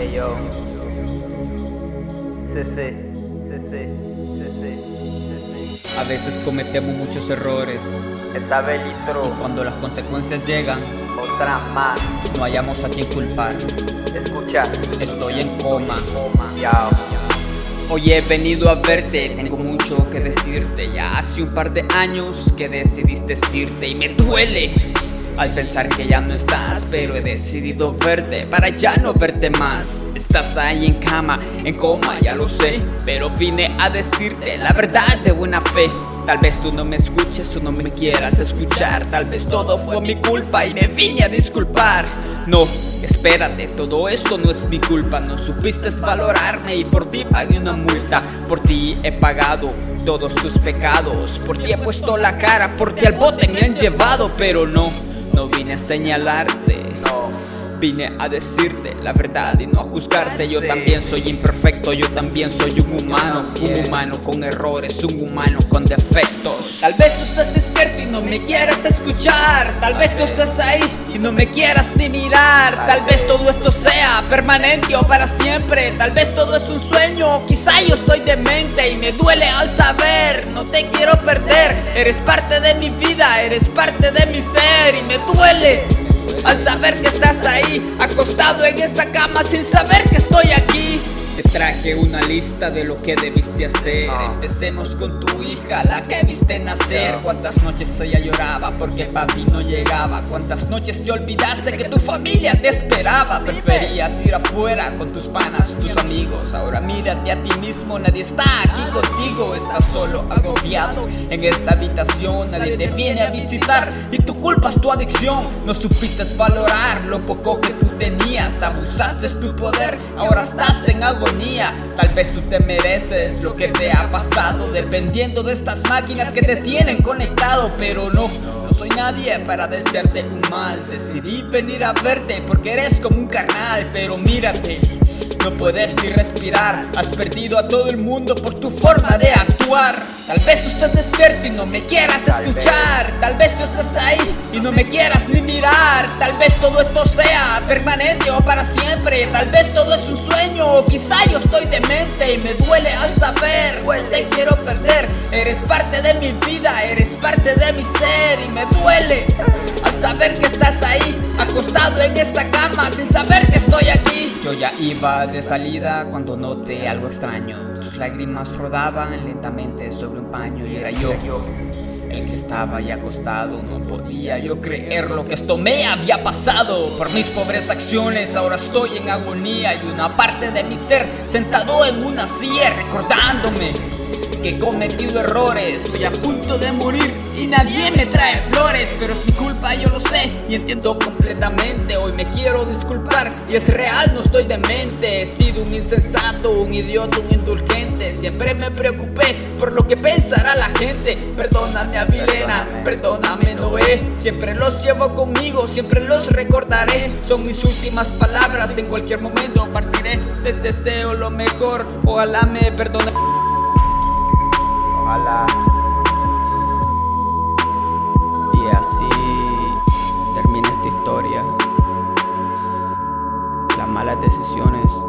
Hey yo. CC, CC, CC, CC. A veces cometemos muchos errores Esta vez y cuando las consecuencias llegan otra más. no hallamos a quien culpar. Escucha, Estoy en coma. coma. Hoy he venido a verte, tengo mucho que decirte. Ya hace un par de años que decidiste irte y me duele al pensar que ya no estás, pero he decidido verte para ya no verte más. Estás ahí en cama, en coma, ya lo sé, pero vine a decirte la verdad de buena fe. Tal vez tú no me escuches o no me quieras escuchar, tal vez todo fue mi culpa y me vine a disculpar. No, espérate, todo esto no es mi culpa, no supiste valorarme y por ti pagué una multa, por ti he pagado todos tus pecados, por ti he puesto la cara, por ti al bote me han llevado, pero no, no vine a señalarte. Vine a decirte la verdad y no a juzgarte. Yo también soy imperfecto, yo también soy un humano. Un humano con errores, un humano con defectos. Tal vez tú estás despierto y no me quieras escuchar. Tal vez tú estás ahí y no me quieras ni mirar. Tal vez todo esto sea permanente o para siempre. Tal vez todo es un sueño, quizá yo estoy demente y me duele al saber. No te quiero perder, eres parte de mi vida, eres parte de mi ser y me duele. Al saber que estás ahí, acostado en esa cama sin saber que estoy aquí. Traje una lista de lo que debiste hacer. Ah. Empecemos con tu hija, la que viste nacer. Cuántas noches ella lloraba porque papi no llegaba. Cuántas noches te olvidaste que tu familia te esperaba. Preferías ir afuera con tus panas, tus amigos. Ahora mírate a ti mismo, nadie está aquí contigo. Estás solo, agobiado en esta habitación. Nadie te viene a visitar y tu culpa es tu adicción. No supiste valorar lo poco que tú tenías. Abusaste tu poder, ahora estás en agonía. Tal vez tú te mereces lo que te ha pasado. Dependiendo de estas máquinas que te tienen conectado. Pero no, no soy nadie para desearte un mal. Decidí venir a verte porque eres como un carnal. Pero mírate. No puedes ni respirar, has perdido a todo el mundo por tu forma de actuar. Tal vez tú estás despierto y no me quieras Tal escuchar. Tal vez tú estás ahí y no me quieras ni mirar. Tal vez todo esto sea permanente o para siempre. Tal vez todo es un sueño o quizá yo estoy demente y me duele al saber. Te quiero perder. Eres parte de mi vida, eres parte de mi ser y me duele al saber que estás ahí, acostado en esa cama sin saber que estoy aquí. Yo ya iba de salida cuando noté algo extraño. Tus lágrimas rodaban lentamente sobre un paño y era yo. El que estaba ahí acostado, no podía yo creer lo que esto me había pasado. Por mis pobres acciones ahora estoy en agonía y una parte de mi ser sentado en una silla recordándome que he cometido errores. Estoy a punto de morir y nadie me trae flores, pero es mi culpa, yo lo sé y entiendo completamente. Hoy me quiero disculpar y es real, no estoy demente. He sido un insensato, un idiota, un indulgente. Siempre me preocupé por lo que pensará la gente. Perdóname, Avilena, perdóname, Noé. Siempre los llevo conmigo, siempre los recordaré. Son mis últimas palabras, en cualquier momento partiré. Les deseo lo mejor, ojalá me perdone. Y así termina esta historia. Las malas decisiones